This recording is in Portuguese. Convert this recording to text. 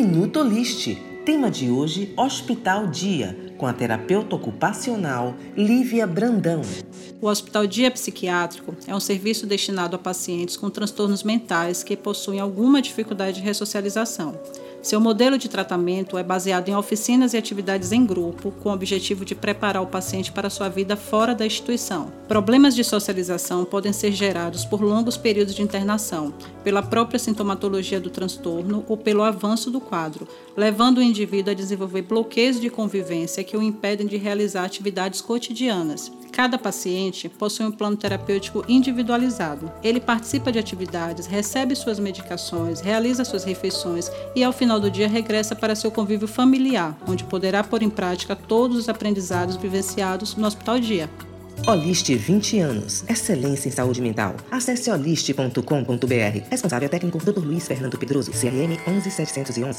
Minuto List. Tema de hoje: Hospital Dia, com a terapeuta ocupacional Lívia Brandão. O Hospital Dia Psiquiátrico é um serviço destinado a pacientes com transtornos mentais que possuem alguma dificuldade de ressocialização. Seu modelo de tratamento é baseado em oficinas e atividades em grupo, com o objetivo de preparar o paciente para sua vida fora da instituição. Problemas de socialização podem ser gerados por longos períodos de internação, pela própria sintomatologia do transtorno ou pelo avanço do quadro, levando o indivíduo a desenvolver bloqueios de convivência que o impedem de realizar atividades cotidianas. Cada paciente possui um plano terapêutico individualizado. Ele participa de atividades, recebe suas medicações, realiza suas refeições e, ao final do dia, regressa para seu convívio familiar, onde poderá pôr em prática todos os aprendizados vivenciados no Hospital Dia. Oliste 20 anos. Excelência em saúde mental. Acesse oliste.com.br. Responsável técnico Dr. Luiz Fernando Pedroso, CRM 11711.